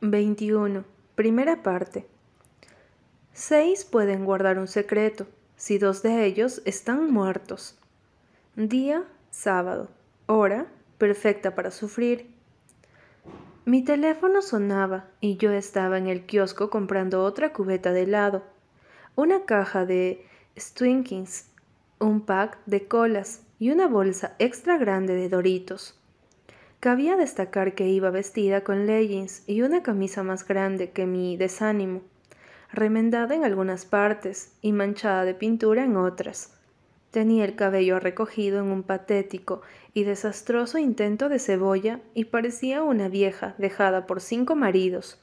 21. Primera parte. Seis pueden guardar un secreto si dos de ellos están muertos. Día, sábado. Hora, perfecta para sufrir. Mi teléfono sonaba y yo estaba en el kiosco comprando otra cubeta de helado, una caja de Twinkings, un pack de colas y una bolsa extra grande de Doritos. Cabía destacar que iba vestida con leggings y una camisa más grande que mi desánimo, remendada en algunas partes y manchada de pintura en otras. Tenía el cabello recogido en un patético y desastroso intento de cebolla y parecía una vieja dejada por cinco maridos.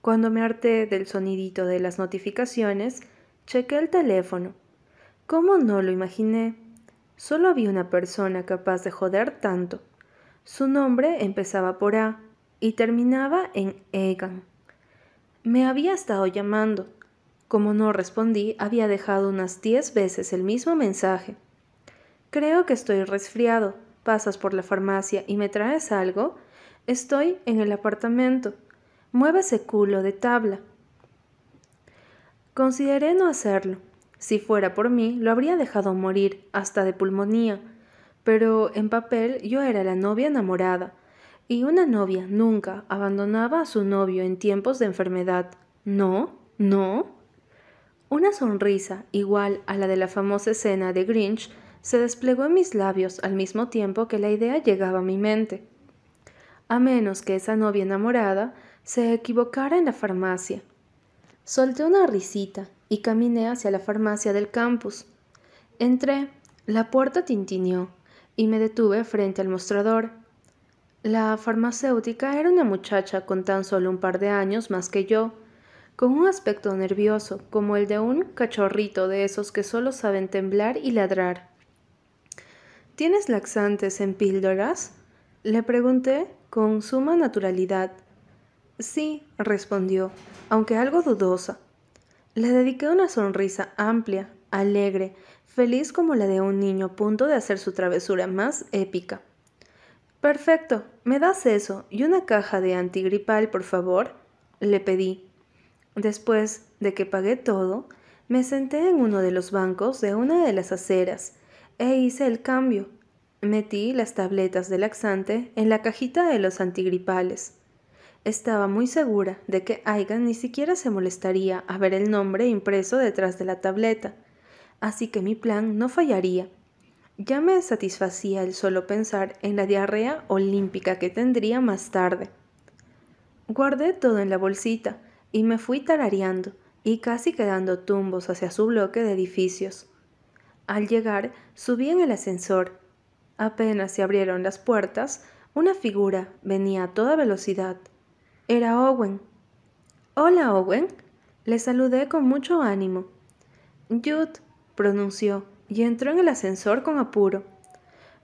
Cuando me harté del sonidito de las notificaciones, chequé el teléfono. ¿Cómo no lo imaginé? Solo había una persona capaz de joder tanto. Su nombre empezaba por A y terminaba en Egan. Me había estado llamando. Como no respondí, había dejado unas diez veces el mismo mensaje. Creo que estoy resfriado. ¿Pasas por la farmacia y me traes algo? Estoy en el apartamento. Mueve ese culo de tabla. Consideré no hacerlo. Si fuera por mí, lo habría dejado morir, hasta de pulmonía pero en papel yo era la novia enamorada, y una novia nunca abandonaba a su novio en tiempos de enfermedad. ¿No? ¿No? Una sonrisa, igual a la de la famosa escena de Grinch, se desplegó en mis labios al mismo tiempo que la idea llegaba a mi mente. A menos que esa novia enamorada se equivocara en la farmacia. Solté una risita y caminé hacia la farmacia del campus. Entré, la puerta tintineó y me detuve frente al mostrador. La farmacéutica era una muchacha con tan solo un par de años más que yo, con un aspecto nervioso como el de un cachorrito de esos que solo saben temblar y ladrar. ¿Tienes laxantes en píldoras? Le pregunté con suma naturalidad. Sí, respondió, aunque algo dudosa. Le dediqué una sonrisa amplia, alegre, feliz como la de un niño a punto de hacer su travesura más épica. Perfecto, ¿me das eso y una caja de antigripal, por favor? le pedí. Después de que pagué todo, me senté en uno de los bancos de una de las aceras e hice el cambio. Metí las tabletas de laxante en la cajita de los antigripales. Estaba muy segura de que Aigan ni siquiera se molestaría a ver el nombre impreso detrás de la tableta, así que mi plan no fallaría. Ya me satisfacía el solo pensar en la diarrea olímpica que tendría más tarde. Guardé todo en la bolsita y me fui tarareando y casi quedando tumbos hacia su bloque de edificios. Al llegar, subí en el ascensor. Apenas se abrieron las puertas, una figura venía a toda velocidad. Era Owen. Hola, Owen. Le saludé con mucho ánimo. Jude, pronunció, y entró en el ascensor con apuro.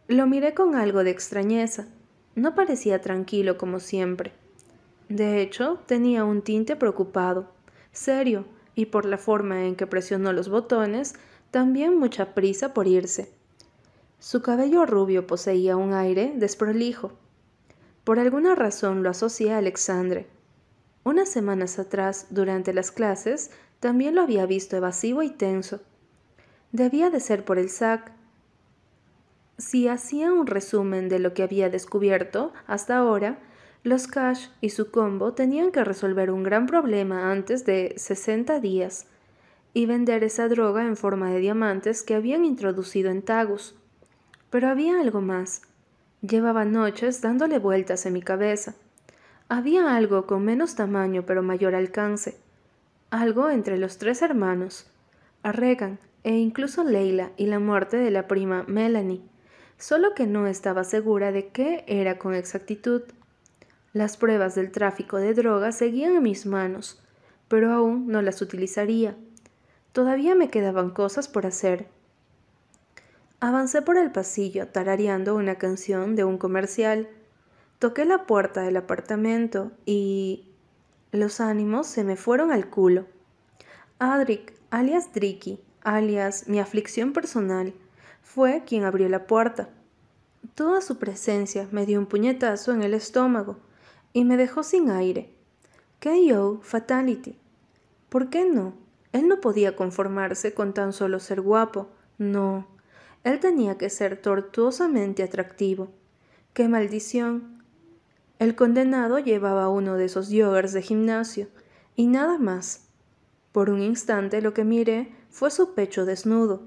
Lo miré con algo de extrañeza. No parecía tranquilo como siempre. De hecho, tenía un tinte preocupado, serio, y por la forma en que presionó los botones, también mucha prisa por irse. Su cabello rubio poseía un aire desprolijo. Por alguna razón lo asocié a Alexandre. Unas semanas atrás, durante las clases, también lo había visto evasivo y tenso. Debía de ser por el SAC. Si hacía un resumen de lo que había descubierto hasta ahora, los Cash y su combo tenían que resolver un gran problema antes de 60 días y vender esa droga en forma de diamantes que habían introducido en Tagus. Pero había algo más. Llevaba noches dándole vueltas en mi cabeza. Había algo con menos tamaño pero mayor alcance. Algo entre los tres hermanos. A e incluso Leila y la muerte de la prima Melanie, solo que no estaba segura de qué era con exactitud. Las pruebas del tráfico de drogas seguían en mis manos, pero aún no las utilizaría. Todavía me quedaban cosas por hacer. Avancé por el pasillo tarareando una canción de un comercial. Toqué la puerta del apartamento y... los ánimos se me fueron al culo. Adric, alias Dricky, alias mi aflicción personal, fue quien abrió la puerta. Toda su presencia me dio un puñetazo en el estómago y me dejó sin aire. K.O. Fatality. ¿Por qué no? Él no podía conformarse con tan solo ser guapo. No. Él tenía que ser tortuosamente atractivo. ¡Qué maldición! El condenado llevaba uno de esos joggers de gimnasio, y nada más. Por un instante lo que miré fue su pecho desnudo.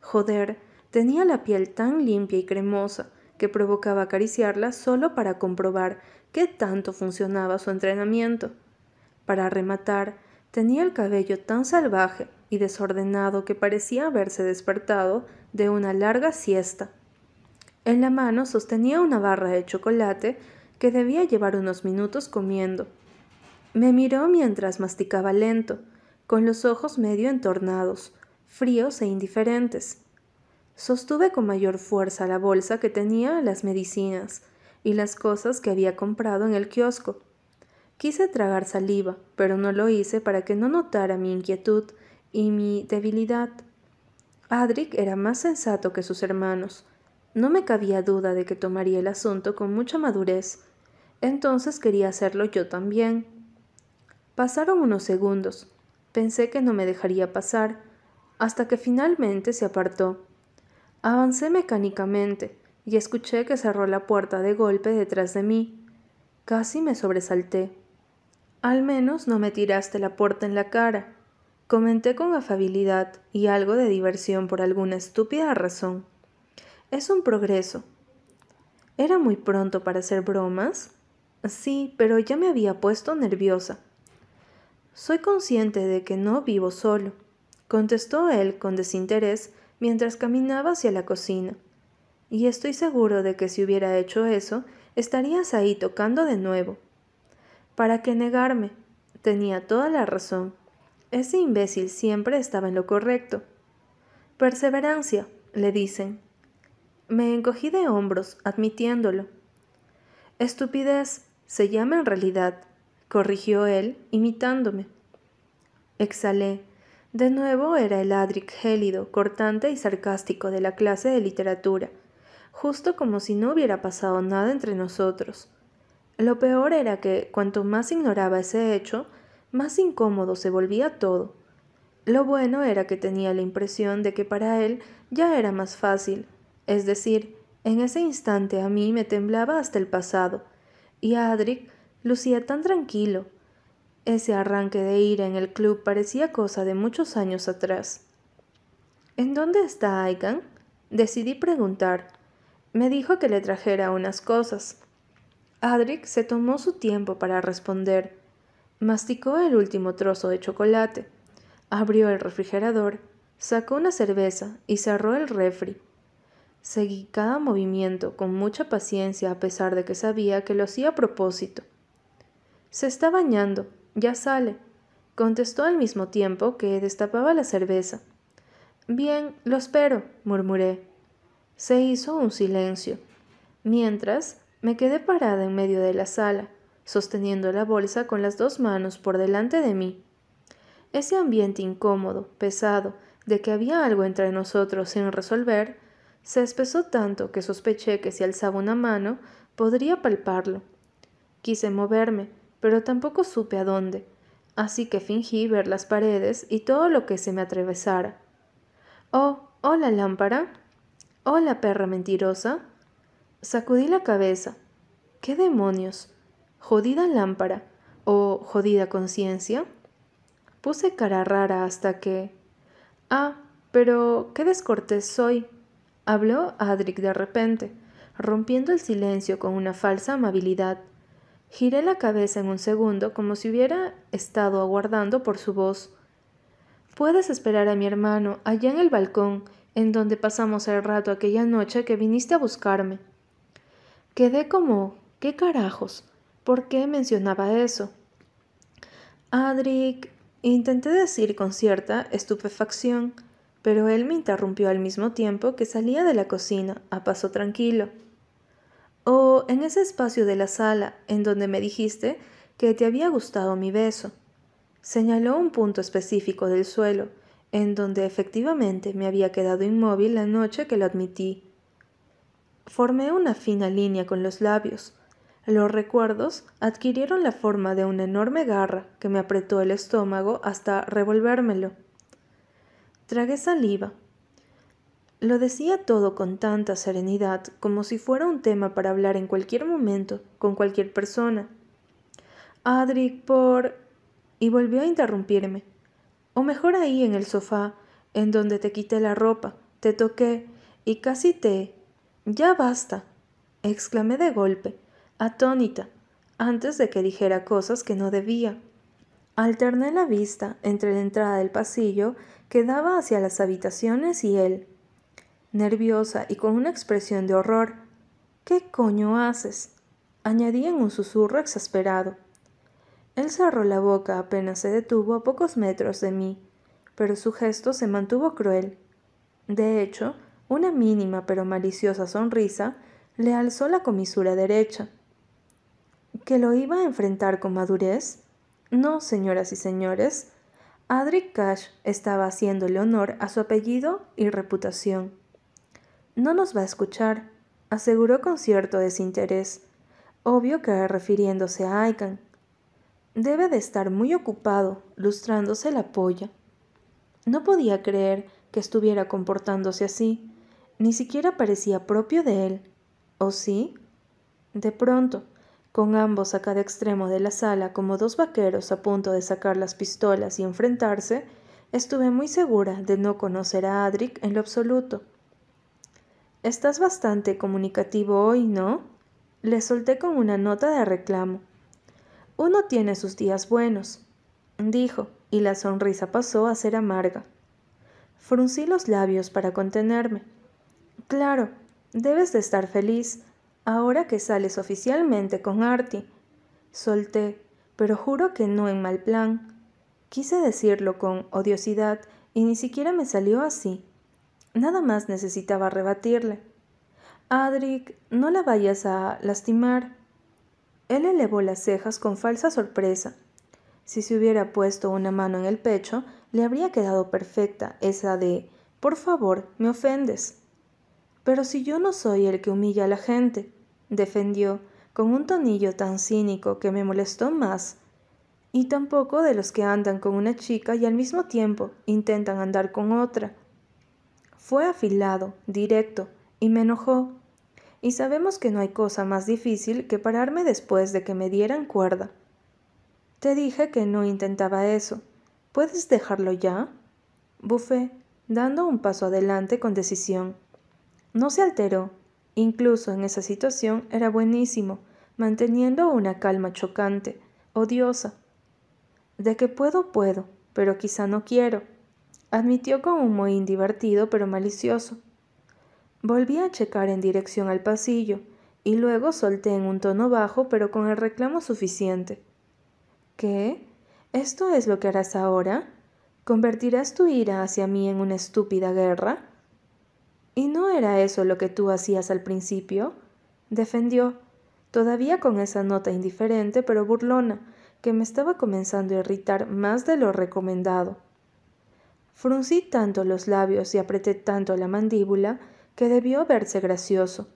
Joder, tenía la piel tan limpia y cremosa que provocaba acariciarla solo para comprobar qué tanto funcionaba su entrenamiento. Para rematar, tenía el cabello tan salvaje y desordenado que parecía haberse despertado de una larga siesta. En la mano sostenía una barra de chocolate que debía llevar unos minutos comiendo. Me miró mientras masticaba lento, con los ojos medio entornados, fríos e indiferentes. Sostuve con mayor fuerza la bolsa que tenía las medicinas y las cosas que había comprado en el kiosco. Quise tragar saliva, pero no lo hice para que no notara mi inquietud y mi debilidad. Adric era más sensato que sus hermanos. No me cabía duda de que tomaría el asunto con mucha madurez. Entonces quería hacerlo yo también. Pasaron unos segundos. Pensé que no me dejaría pasar, hasta que finalmente se apartó. Avancé mecánicamente y escuché que cerró la puerta de golpe detrás de mí. Casi me sobresalté. Al menos no me tiraste la puerta en la cara, comenté con afabilidad y algo de diversión por alguna estúpida razón. Es un progreso. ¿Era muy pronto para hacer bromas? Sí, pero ya me había puesto nerviosa. Soy consciente de que no vivo solo, contestó él con desinterés mientras caminaba hacia la cocina. Y estoy seguro de que si hubiera hecho eso, estarías ahí tocando de nuevo. ¿Para qué negarme? Tenía toda la razón. Ese imbécil siempre estaba en lo correcto. Perseverancia, le dicen. Me encogí de hombros, admitiéndolo. Estupidez se llama en realidad, corrigió él, imitándome. Exhalé. De nuevo era el Adric gélido, cortante y sarcástico de la clase de literatura, justo como si no hubiera pasado nada entre nosotros. Lo peor era que, cuanto más ignoraba ese hecho, más incómodo se volvía todo. Lo bueno era que tenía la impresión de que para él ya era más fácil, es decir, en ese instante a mí me temblaba hasta el pasado, y Adric lucía tan tranquilo. Ese arranque de ira en el club parecía cosa de muchos años atrás. ¿En dónde está Aigan? Decidí preguntar. Me dijo que le trajera unas cosas. Adric se tomó su tiempo para responder. Masticó el último trozo de chocolate, abrió el refrigerador, sacó una cerveza y cerró el refri. Seguí cada movimiento con mucha paciencia a pesar de que sabía que lo hacía a propósito. Se está bañando, ya sale, contestó al mismo tiempo que destapaba la cerveza. Bien, lo espero, murmuré. Se hizo un silencio, mientras me quedé parada en medio de la sala, sosteniendo la bolsa con las dos manos por delante de mí. Ese ambiente incómodo, pesado, de que había algo entre nosotros sin resolver, se espesó tanto que sospeché que si alzaba una mano podría palparlo. Quise moverme, pero tampoco supe a dónde, así que fingí ver las paredes y todo lo que se me atravesara. Oh, hola lámpara. Hola perra mentirosa. Sacudí la cabeza. ¿Qué demonios? ¿Jodida lámpara? ¿O jodida conciencia? Puse cara rara hasta que... Ah, pero qué descortés soy. Habló Adric de repente, rompiendo el silencio con una falsa amabilidad. Giré la cabeza en un segundo como si hubiera estado aguardando por su voz. Puedes esperar a mi hermano allá en el balcón, en donde pasamos el rato aquella noche que viniste a buscarme. Quedé como, ¿qué carajos? ¿Por qué mencionaba eso? Adric, intenté decir con cierta estupefacción, pero él me interrumpió al mismo tiempo que salía de la cocina, a paso tranquilo. O en ese espacio de la sala en donde me dijiste que te había gustado mi beso. Señaló un punto específico del suelo, en donde efectivamente me había quedado inmóvil la noche que lo admití. Formé una fina línea con los labios. Los recuerdos adquirieron la forma de una enorme garra que me apretó el estómago hasta revolvérmelo. Tragué saliva. Lo decía todo con tanta serenidad como si fuera un tema para hablar en cualquier momento con cualquier persona. Adric, por... y volvió a interrumpirme. O mejor ahí en el sofá, en donde te quité la ropa, te toqué y casi te... Ya basta, exclamé de golpe atónita, antes de que dijera cosas que no debía. Alterné la vista entre la entrada del pasillo que daba hacia las habitaciones y él. Nerviosa y con una expresión de horror. ¿Qué coño haces? añadí en un susurro exasperado. Él cerró la boca apenas se detuvo a pocos metros de mí, pero su gesto se mantuvo cruel. De hecho, una mínima pero maliciosa sonrisa le alzó la comisura derecha que lo iba a enfrentar con madurez? No, señoras y señores. Adric Cash estaba haciéndole honor a su apellido y reputación. No nos va a escuchar, aseguró con cierto desinterés, obvio que refiriéndose a Aikan. Debe de estar muy ocupado, lustrándose la polla. No podía creer que estuviera comportándose así, ni siquiera parecía propio de él. ¿O sí? De pronto, con ambos a cada extremo de la sala como dos vaqueros a punto de sacar las pistolas y enfrentarse, estuve muy segura de no conocer a Adric en lo absoluto. Estás bastante comunicativo hoy, ¿no? Le solté con una nota de reclamo. Uno tiene sus días buenos, dijo, y la sonrisa pasó a ser amarga. Fruncí los labios para contenerme. Claro, debes de estar feliz, ahora que sales oficialmente con Artie. Solté, pero juro que no en mal plan. Quise decirlo con odiosidad y ni siquiera me salió así. Nada más necesitaba rebatirle. Adric, no la vayas a lastimar. Él elevó las cejas con falsa sorpresa. Si se hubiera puesto una mano en el pecho, le habría quedado perfecta esa de Por favor, me ofendes. Pero si yo no soy el que humilla a la gente, defendió con un tonillo tan cínico que me molestó más, y tampoco de los que andan con una chica y al mismo tiempo intentan andar con otra. Fue afilado, directo, y me enojó. Y sabemos que no hay cosa más difícil que pararme después de que me dieran cuerda. Te dije que no intentaba eso. ¿Puedes dejarlo ya? Bufé, dando un paso adelante con decisión. No se alteró, Incluso en esa situación era buenísimo, manteniendo una calma chocante, odiosa. De que puedo, puedo, pero quizá no quiero, admitió con un mohín divertido pero malicioso. Volví a checar en dirección al pasillo, y luego solté en un tono bajo pero con el reclamo suficiente. ¿Qué? ¿Esto es lo que harás ahora? ¿Convertirás tu ira hacia mí en una estúpida guerra? ¿Y no era eso lo que tú hacías al principio? defendió, todavía con esa nota indiferente pero burlona, que me estaba comenzando a irritar más de lo recomendado. Fruncí tanto los labios y apreté tanto la mandíbula que debió verse gracioso.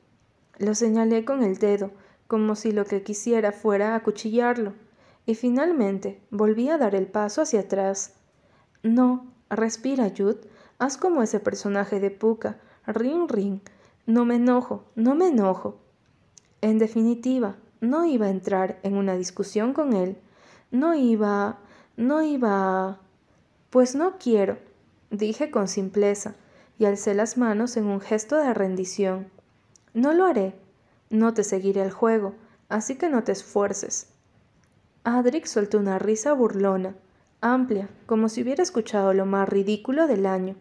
Lo señalé con el dedo, como si lo que quisiera fuera acuchillarlo, y finalmente volví a dar el paso hacia atrás. No, respira, Jude, haz como ese personaje de Puka, Ring, ring. No me enojo, no me enojo. En definitiva, no iba a entrar en una discusión con él. No iba, no iba. Pues no quiero, dije con simpleza, y alcé las manos en un gesto de rendición. No lo haré. No te seguiré el juego, así que no te esfuerces. Adric soltó una risa burlona, amplia, como si hubiera escuchado lo más ridículo del año.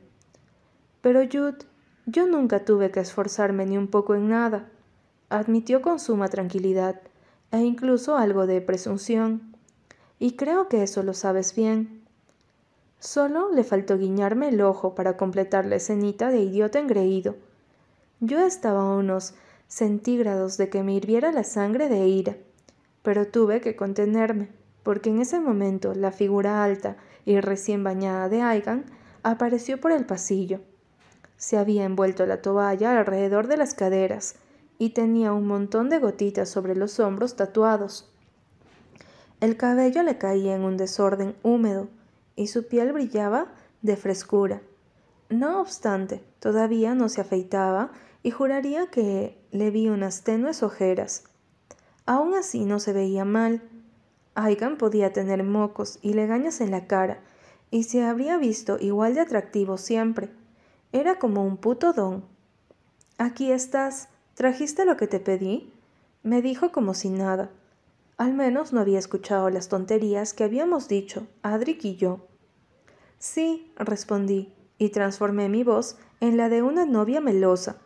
Pero Jude, yo nunca tuve que esforzarme ni un poco en nada, admitió con suma tranquilidad, e incluso algo de presunción. Y creo que eso lo sabes bien. Solo le faltó guiñarme el ojo para completar la escenita de idiota engreído. Yo estaba a unos centígrados de que me hirviera la sangre de ira, pero tuve que contenerme, porque en ese momento la figura alta y recién bañada de Aigan apareció por el pasillo. Se había envuelto la toalla alrededor de las caderas y tenía un montón de gotitas sobre los hombros tatuados. El cabello le caía en un desorden húmedo y su piel brillaba de frescura. No obstante, todavía no se afeitaba y juraría que le vi unas tenues ojeras. Aún así no se veía mal. Aigan podía tener mocos y legañas en la cara, y se habría visto igual de atractivo siempre. Era como un puto don. Aquí estás. ¿Trajiste lo que te pedí? me dijo como si nada. Al menos no había escuchado las tonterías que habíamos dicho, Adric y yo. Sí, respondí, y transformé mi voz en la de una novia melosa.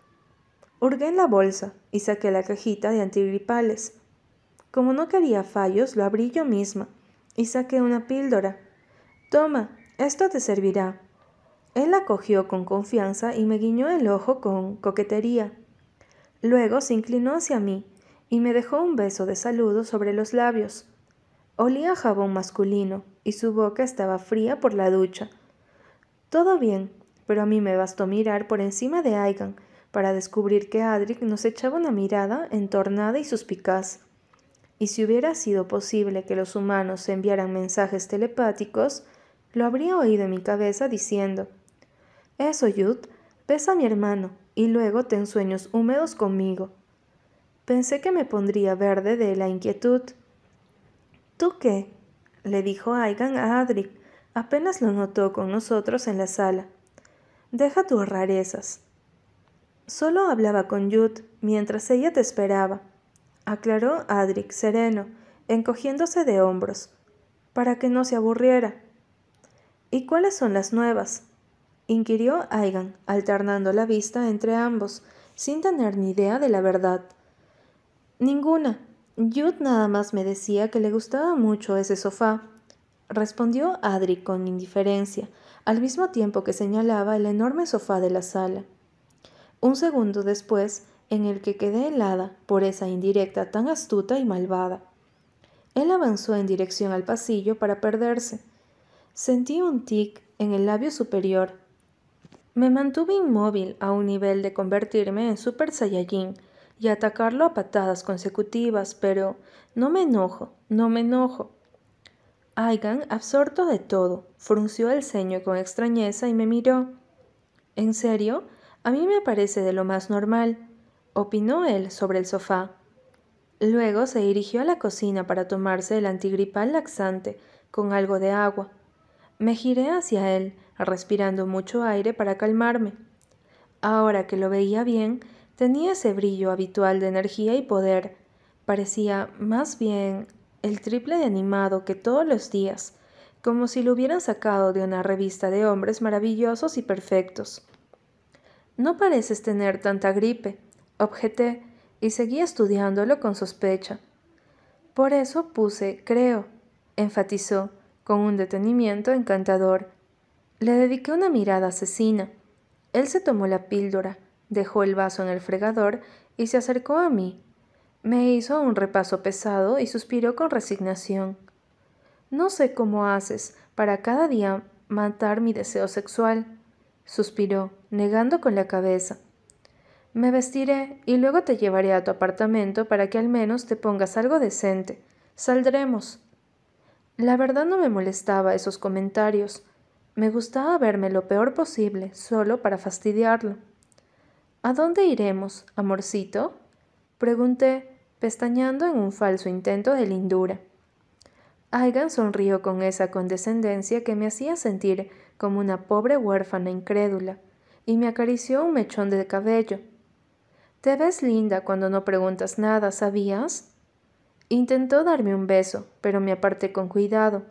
Hurgué en la bolsa y saqué la cajita de antigripales. Como no quería fallos, lo abrí yo misma y saqué una píldora. Toma, esto te servirá. Él la cogió con confianza y me guiñó el ojo con coquetería. Luego se inclinó hacia mí y me dejó un beso de saludo sobre los labios. Olía jabón masculino y su boca estaba fría por la ducha. Todo bien, pero a mí me bastó mirar por encima de Aigan para descubrir que Adric nos echaba una mirada entornada y suspicaz. Y si hubiera sido posible que los humanos enviaran mensajes telepáticos, lo habría oído en mi cabeza diciendo Eso, Yud, besa a mi hermano y luego ten sueños húmedos conmigo. Pensé que me pondría verde de la inquietud. ¿Tú qué? le dijo Aigan a Adric, apenas lo notó con nosotros en la sala. Deja tus rarezas. Solo hablaba con Yud mientras ella te esperaba, aclaró Adric sereno, encogiéndose de hombros, para que no se aburriera. ¿Y cuáles son las nuevas? inquirió Aigan, alternando la vista entre ambos, sin tener ni idea de la verdad. Ninguna. Jude nada más me decía que le gustaba mucho ese sofá. Respondió Adri con indiferencia, al mismo tiempo que señalaba el enorme sofá de la sala. Un segundo después, en el que quedé helada por esa indirecta tan astuta y malvada. Él avanzó en dirección al pasillo para perderse. Sentí un tic en el labio superior. Me mantuve inmóvil a un nivel de convertirme en Super Saiyajin y atacarlo a patadas consecutivas, pero no me enojo, no me enojo. Aigan, absorto de todo, frunció el ceño con extrañeza y me miró. ¿En serio? A mí me parece de lo más normal, opinó él sobre el sofá. Luego se dirigió a la cocina para tomarse el antigripal laxante con algo de agua. Me giré hacia él, respirando mucho aire para calmarme. Ahora que lo veía bien, Tenía ese brillo habitual de energía y poder. Parecía más bien el triple de animado que todos los días, como si lo hubieran sacado de una revista de hombres maravillosos y perfectos. No pareces tener tanta gripe, objeté, y seguí estudiándolo con sospecha. Por eso puse creo, enfatizó, con un detenimiento encantador. Le dediqué una mirada asesina. Él se tomó la píldora, Dejó el vaso en el fregador y se acercó a mí. Me hizo un repaso pesado y suspiró con resignación. No sé cómo haces para cada día matar mi deseo sexual, suspiró, negando con la cabeza. Me vestiré y luego te llevaré a tu apartamento para que al menos te pongas algo decente. Saldremos. La verdad no me molestaba esos comentarios. Me gustaba verme lo peor posible, solo para fastidiarlo. ¿A dónde iremos, amorcito? pregunté, pestañando en un falso intento de lindura. Aigan sonrió con esa condescendencia que me hacía sentir como una pobre huérfana incrédula, y me acarició un mechón de cabello. Te ves linda cuando no preguntas nada, ¿sabías? Intentó darme un beso, pero me aparté con cuidado.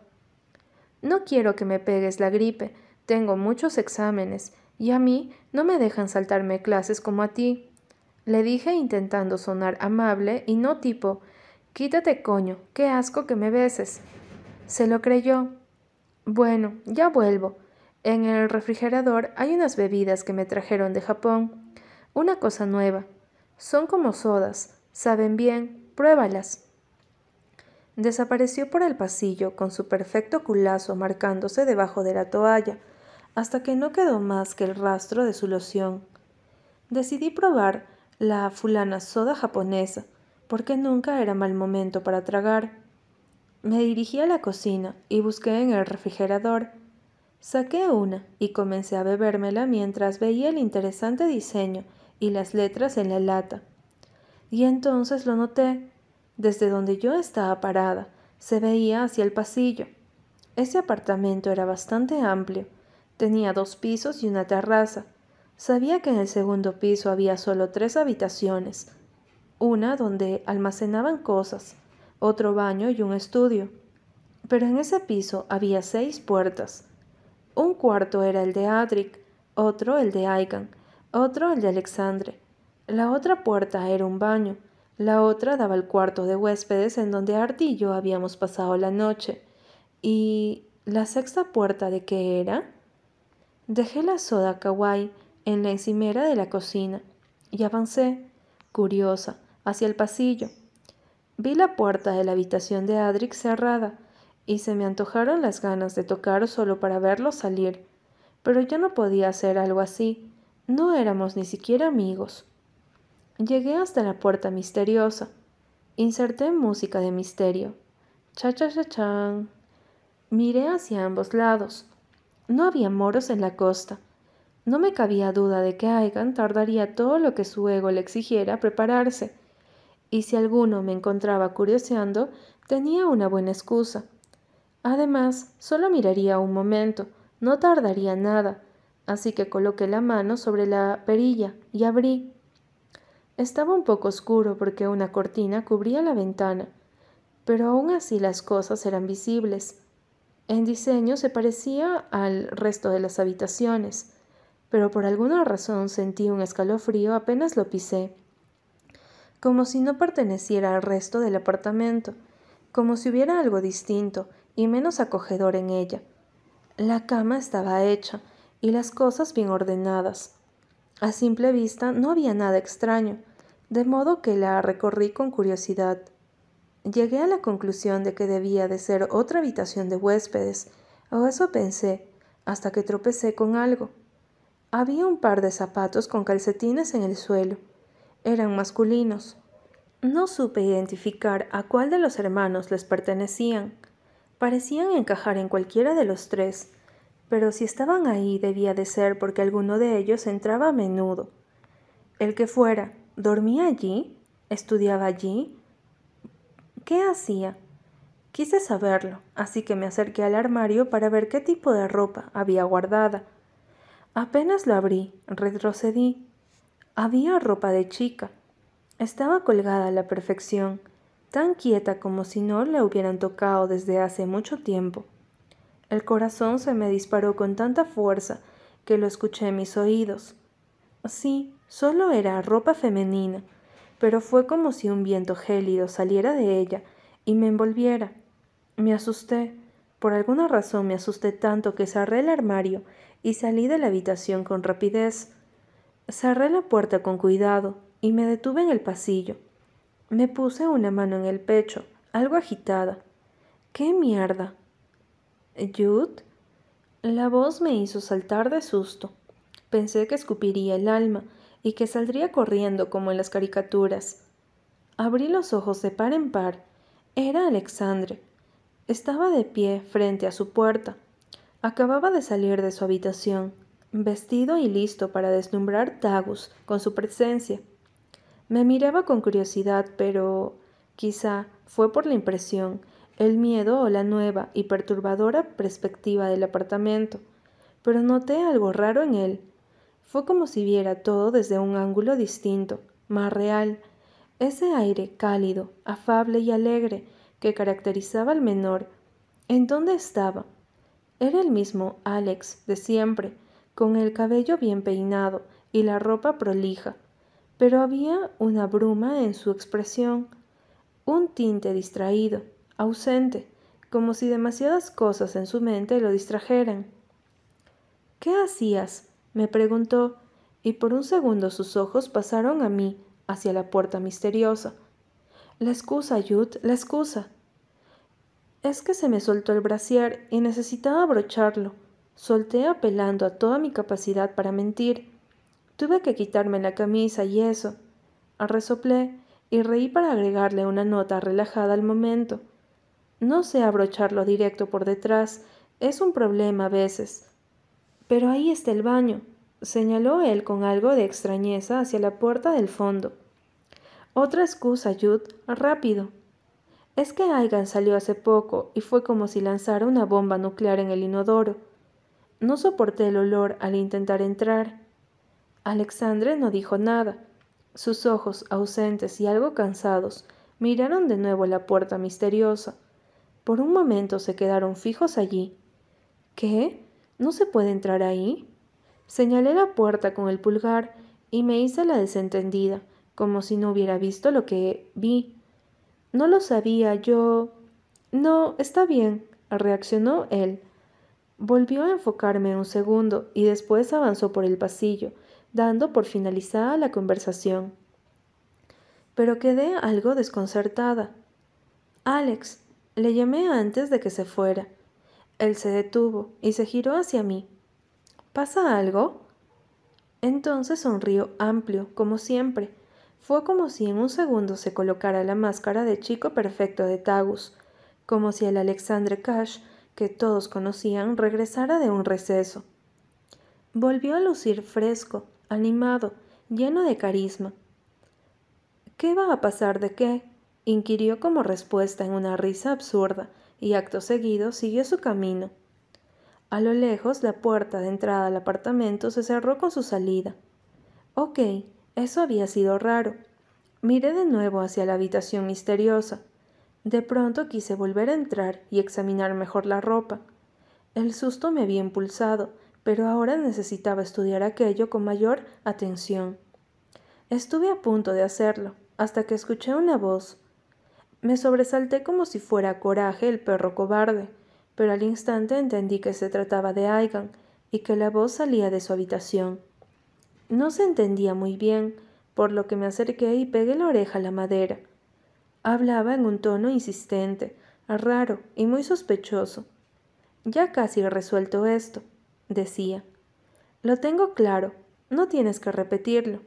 No quiero que me pegues la gripe, tengo muchos exámenes y a mí no me dejan saltarme clases como a ti. Le dije intentando sonar amable y no tipo, quítate coño, qué asco que me beses. Se lo creyó. Bueno, ya vuelvo. En el refrigerador hay unas bebidas que me trajeron de Japón. Una cosa nueva. Son como sodas. Saben bien. Pruébalas. Desapareció por el pasillo con su perfecto culazo marcándose debajo de la toalla hasta que no quedó más que el rastro de su loción. Decidí probar la fulana soda japonesa, porque nunca era mal momento para tragar. Me dirigí a la cocina y busqué en el refrigerador. Saqué una y comencé a bebérmela mientras veía el interesante diseño y las letras en la lata. Y entonces lo noté. Desde donde yo estaba parada, se veía hacia el pasillo. Ese apartamento era bastante amplio. Tenía dos pisos y una terraza. Sabía que en el segundo piso había solo tres habitaciones, una donde almacenaban cosas, otro baño y un estudio. Pero en ese piso había seis puertas. Un cuarto era el de Adric, otro el de Aigan, otro el de Alexandre. La otra puerta era un baño, la otra daba al cuarto de huéspedes en donde Artie y yo habíamos pasado la noche. ¿Y la sexta puerta de qué era? Dejé la soda kawaii en la encimera de la cocina y avancé, curiosa, hacia el pasillo. Vi la puerta de la habitación de Adric cerrada y se me antojaron las ganas de tocar solo para verlo salir. Pero yo no podía hacer algo así. No éramos ni siquiera amigos. Llegué hasta la puerta misteriosa. Inserté música de misterio. Cha cha cha chan. Miré hacia ambos lados. No había moros en la costa. No me cabía duda de que Aigan tardaría todo lo que su ego le exigiera prepararse y si alguno me encontraba curioseando, tenía una buena excusa. Además, solo miraría un momento, no tardaría nada, así que coloqué la mano sobre la perilla y abrí. Estaba un poco oscuro porque una cortina cubría la ventana, pero aún así las cosas eran visibles. En diseño se parecía al resto de las habitaciones, pero por alguna razón sentí un escalofrío apenas lo pisé como si no perteneciera al resto del apartamento, como si hubiera algo distinto y menos acogedor en ella. La cama estaba hecha y las cosas bien ordenadas. A simple vista no había nada extraño, de modo que la recorrí con curiosidad. Llegué a la conclusión de que debía de ser otra habitación de huéspedes, o eso pensé, hasta que tropecé con algo. Había un par de zapatos con calcetines en el suelo eran masculinos. No supe identificar a cuál de los hermanos les pertenecían. Parecían encajar en cualquiera de los tres, pero si estaban ahí debía de ser porque alguno de ellos entraba a menudo. El que fuera, ¿dormía allí? ¿Estudiaba allí? ¿Qué hacía? Quise saberlo, así que me acerqué al armario para ver qué tipo de ropa había guardada. Apenas lo abrí, retrocedí había ropa de chica. Estaba colgada a la perfección, tan quieta como si no la hubieran tocado desde hace mucho tiempo. El corazón se me disparó con tanta fuerza que lo escuché en mis oídos. Sí, solo era ropa femenina, pero fue como si un viento gélido saliera de ella y me envolviera. Me asusté. Por alguna razón me asusté tanto que cerré el armario y salí de la habitación con rapidez. Cerré la puerta con cuidado y me detuve en el pasillo. Me puse una mano en el pecho, algo agitada. ¿Qué mierda? ¿Jude? La voz me hizo saltar de susto. Pensé que escupiría el alma y que saldría corriendo como en las caricaturas. Abrí los ojos de par en par. Era Alexandre. Estaba de pie frente a su puerta. Acababa de salir de su habitación vestido y listo para deslumbrar Tagus con su presencia. Me miraba con curiosidad, pero quizá fue por la impresión, el miedo o la nueva y perturbadora perspectiva del apartamento, pero noté algo raro en él. Fue como si viera todo desde un ángulo distinto, más real, ese aire cálido, afable y alegre que caracterizaba al menor. ¿En dónde estaba? Era el mismo Alex de siempre, con el cabello bien peinado y la ropa prolija, pero había una bruma en su expresión, un tinte distraído, ausente, como si demasiadas cosas en su mente lo distrajeran. ¿Qué hacías? Me preguntó, y por un segundo sus ojos pasaron a mí, hacia la puerta misteriosa. La excusa, Yud, la excusa. Es que se me soltó el brasier y necesitaba abrocharlo. Solté apelando a toda mi capacidad para mentir. Tuve que quitarme la camisa y eso. Resoplé y reí para agregarle una nota relajada al momento. No sé abrocharlo directo por detrás, es un problema a veces. Pero ahí está el baño, señaló él con algo de extrañeza hacia la puerta del fondo. Otra excusa, Jude, rápido. Es que Aigan salió hace poco y fue como si lanzara una bomba nuclear en el inodoro. No soporté el olor al intentar entrar. Alexandre no dijo nada. Sus ojos, ausentes y algo cansados, miraron de nuevo la puerta misteriosa. Por un momento se quedaron fijos allí. ¿Qué? ¿No se puede entrar ahí? Señalé la puerta con el pulgar y me hice la desentendida, como si no hubiera visto lo que vi. No lo sabía yo. No, está bien, reaccionó él. Volvió a enfocarme un segundo y después avanzó por el pasillo, dando por finalizada la conversación. Pero quedé algo desconcertada. Alex, le llamé antes de que se fuera. Él se detuvo y se giró hacia mí. ¿Pasa algo? Entonces sonrió amplio, como siempre. Fue como si en un segundo se colocara la máscara de chico perfecto de Tagus, como si el Alexandre Cash, que todos conocían, regresara de un receso. Volvió a lucir fresco, animado, lleno de carisma. ¿Qué va a pasar de qué? inquirió como respuesta en una risa absurda, y acto seguido siguió su camino. A lo lejos, la puerta de entrada al apartamento se cerró con su salida. Ok, eso había sido raro. Miré de nuevo hacia la habitación misteriosa. De pronto quise volver a entrar y examinar mejor la ropa. El susto me había impulsado, pero ahora necesitaba estudiar aquello con mayor atención. Estuve a punto de hacerlo, hasta que escuché una voz. Me sobresalté como si fuera coraje el perro cobarde, pero al instante entendí que se trataba de Aigan y que la voz salía de su habitación. No se entendía muy bien, por lo que me acerqué y pegué la oreja a la madera. Hablaba en un tono insistente, raro y muy sospechoso. Ya casi he resuelto esto decía. Lo tengo claro, no tienes que repetirlo.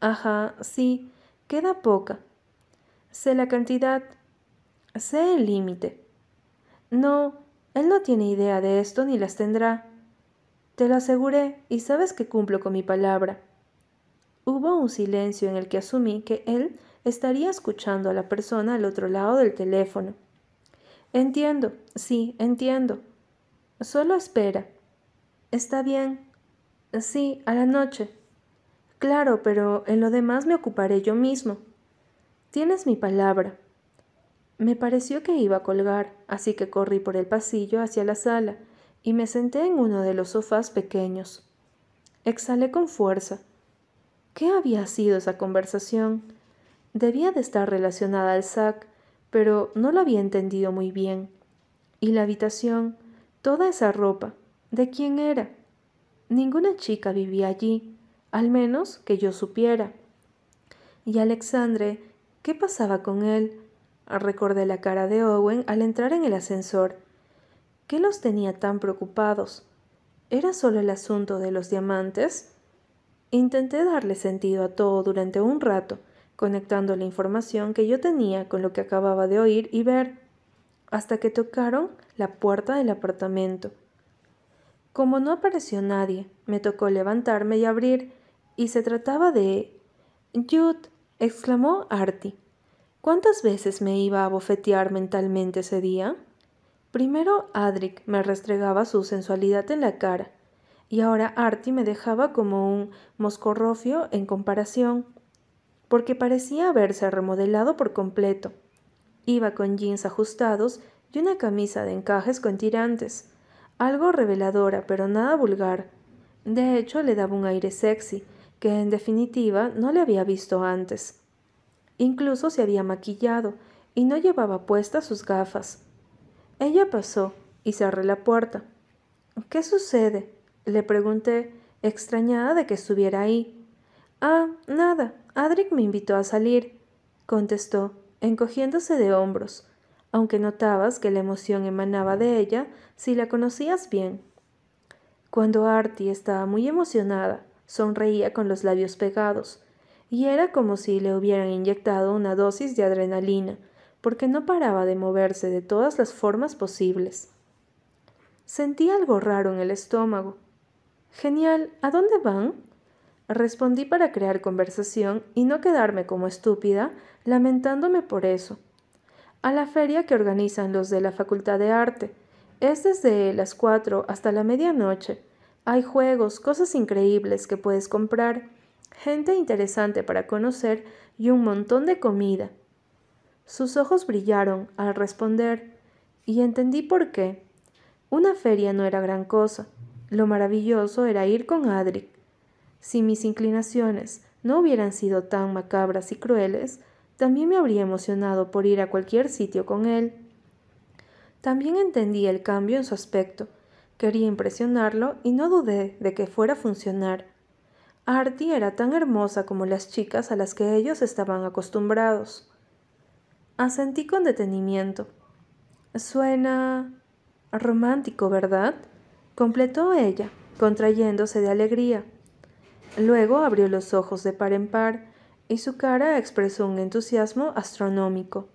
Ajá, sí, queda poca. Sé la cantidad, sé el límite. No, él no tiene idea de esto ni las tendrá. Te lo aseguré y sabes que cumplo con mi palabra. Hubo un silencio en el que asumí que él estaría escuchando a la persona al otro lado del teléfono. Entiendo, sí, entiendo. Solo espera. Está bien. Sí, a la noche. Claro, pero en lo demás me ocuparé yo mismo. Tienes mi palabra. Me pareció que iba a colgar, así que corrí por el pasillo hacia la sala y me senté en uno de los sofás pequeños. Exhalé con fuerza. ¿Qué había sido esa conversación? Debía de estar relacionada al SAC, pero no lo había entendido muy bien. Y la habitación, toda esa ropa, ¿De quién era? Ninguna chica vivía allí, al menos que yo supiera. Y Alexandre, ¿qué pasaba con él? Recordé la cara de Owen al entrar en el ascensor. ¿Qué los tenía tan preocupados? ¿Era solo el asunto de los diamantes? Intenté darle sentido a todo durante un rato, conectando la información que yo tenía con lo que acababa de oír y ver, hasta que tocaron la puerta del apartamento. Como no apareció nadie, me tocó levantarme y abrir, y se trataba de... Jude, exclamó Artie. ¿Cuántas veces me iba a bofetear mentalmente ese día? Primero Adric me restregaba su sensualidad en la cara, y ahora Artie me dejaba como un moscorrofio en comparación, porque parecía haberse remodelado por completo. Iba con jeans ajustados y una camisa de encajes con tirantes algo reveladora, pero nada vulgar. De hecho, le daba un aire sexy, que en definitiva no le había visto antes. Incluso se había maquillado y no llevaba puestas sus gafas. Ella pasó y cerré la puerta. ¿Qué sucede? le pregunté, extrañada de que estuviera ahí. Ah, nada. Adric me invitó a salir, contestó, encogiéndose de hombros aunque notabas que la emoción emanaba de ella si la conocías bien. Cuando Artie estaba muy emocionada, sonreía con los labios pegados, y era como si le hubieran inyectado una dosis de adrenalina, porque no paraba de moverse de todas las formas posibles. Sentí algo raro en el estómago. Genial, ¿a dónde van? Respondí para crear conversación y no quedarme como estúpida lamentándome por eso. A la feria que organizan los de la Facultad de Arte. Es desde las cuatro hasta la medianoche. Hay juegos, cosas increíbles que puedes comprar, gente interesante para conocer y un montón de comida. Sus ojos brillaron al responder y entendí por qué. Una feria no era gran cosa. Lo maravilloso era ir con Adric. Si mis inclinaciones no hubieran sido tan macabras y crueles, también me habría emocionado por ir a cualquier sitio con él. También entendí el cambio en su aspecto. Quería impresionarlo y no dudé de que fuera a funcionar. Artie era tan hermosa como las chicas a las que ellos estaban acostumbrados. Asentí con detenimiento. Suena romántico, ¿verdad? completó ella, contrayéndose de alegría. Luego abrió los ojos de par en par y su cara expresó un entusiasmo astronómico.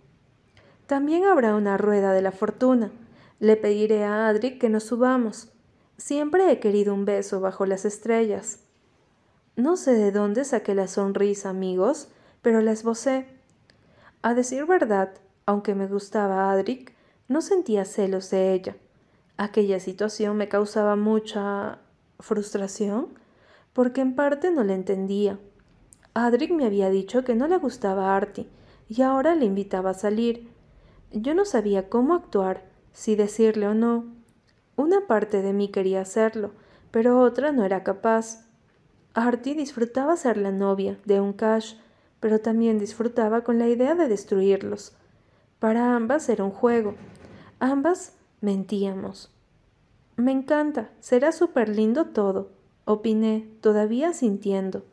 También habrá una rueda de la fortuna. Le pediré a Adri que nos subamos. Siempre he querido un beso bajo las estrellas. No sé de dónde saqué la sonrisa, amigos, pero la esbocé. A decir verdad, aunque me gustaba Adric, no sentía celos de ella. Aquella situación me causaba mucha frustración porque en parte no la entendía. Adric me había dicho que no le gustaba Artie y ahora le invitaba a salir. Yo no sabía cómo actuar, si decirle o no. Una parte de mí quería hacerlo, pero otra no era capaz. Artie disfrutaba ser la novia de un Cash, pero también disfrutaba con la idea de destruirlos. Para ambas era un juego. Ambas mentíamos. Me encanta, será súper lindo todo opiné, todavía sintiendo.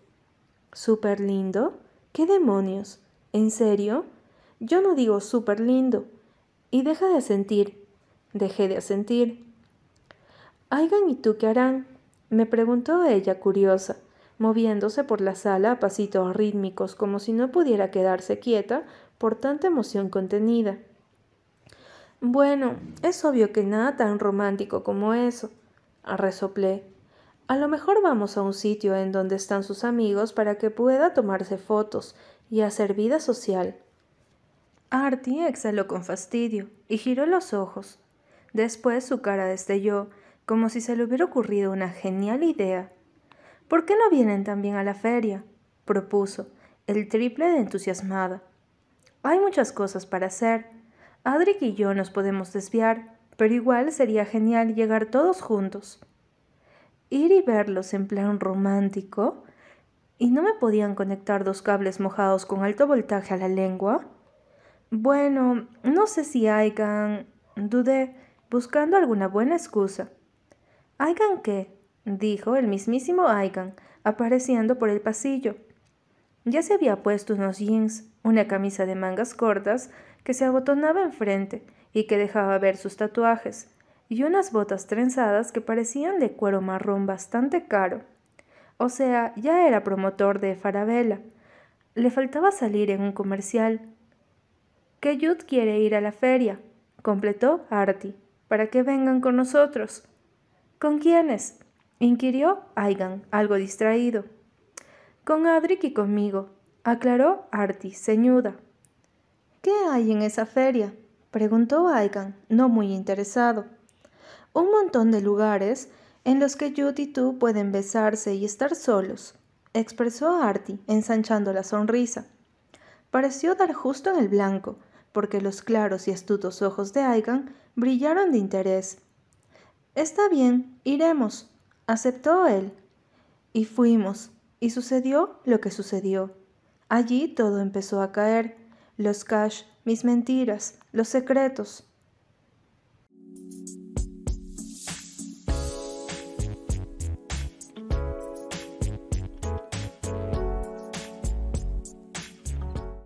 ¿Súper lindo? ¿Qué demonios? ¿En serio? Yo no digo súper lindo. Y deja de sentir. Dejé de asentir. Aigan y tú qué harán? me preguntó ella curiosa, moviéndose por la sala a pasitos rítmicos como si no pudiera quedarse quieta por tanta emoción contenida. Bueno, es obvio que nada tan romántico como eso, resoplé. A lo mejor vamos a un sitio en donde están sus amigos para que pueda tomarse fotos y hacer vida social. Artie exhaló con fastidio y giró los ojos. Después su cara destelló, como si se le hubiera ocurrido una genial idea. ¿Por qué no vienen también a la feria? propuso, el triple de entusiasmada. Hay muchas cosas para hacer. Adric y yo nos podemos desviar, pero igual sería genial llegar todos juntos ir y verlos en plan romántico, y no me podían conectar dos cables mojados con alto voltaje a la lengua. Bueno, no sé si Aigan... dudé, buscando alguna buena excusa. ¿Aigan qué? dijo el mismísimo Aigan, apareciendo por el pasillo. Ya se había puesto unos jeans, una camisa de mangas cortas que se abotonaba enfrente y que dejaba ver sus tatuajes, y unas botas trenzadas que parecían de cuero marrón bastante caro. O sea, ya era promotor de Farabella. Le faltaba salir en un comercial. Que quiere ir a la feria, completó Artie, para que vengan con nosotros. ¿Con quiénes? inquirió Aigan, algo distraído. Con Adric y conmigo, aclaró Artie, ceñuda. ¿Qué hay en esa feria? preguntó Aigan, no muy interesado un montón de lugares en los que Jude y tú pueden besarse y estar solos, expresó Artie, ensanchando la sonrisa. Pareció dar justo en el blanco, porque los claros y astutos ojos de Aigan brillaron de interés. Está bien, iremos, aceptó él. Y fuimos, y sucedió lo que sucedió. Allí todo empezó a caer, los cash, mis mentiras, los secretos.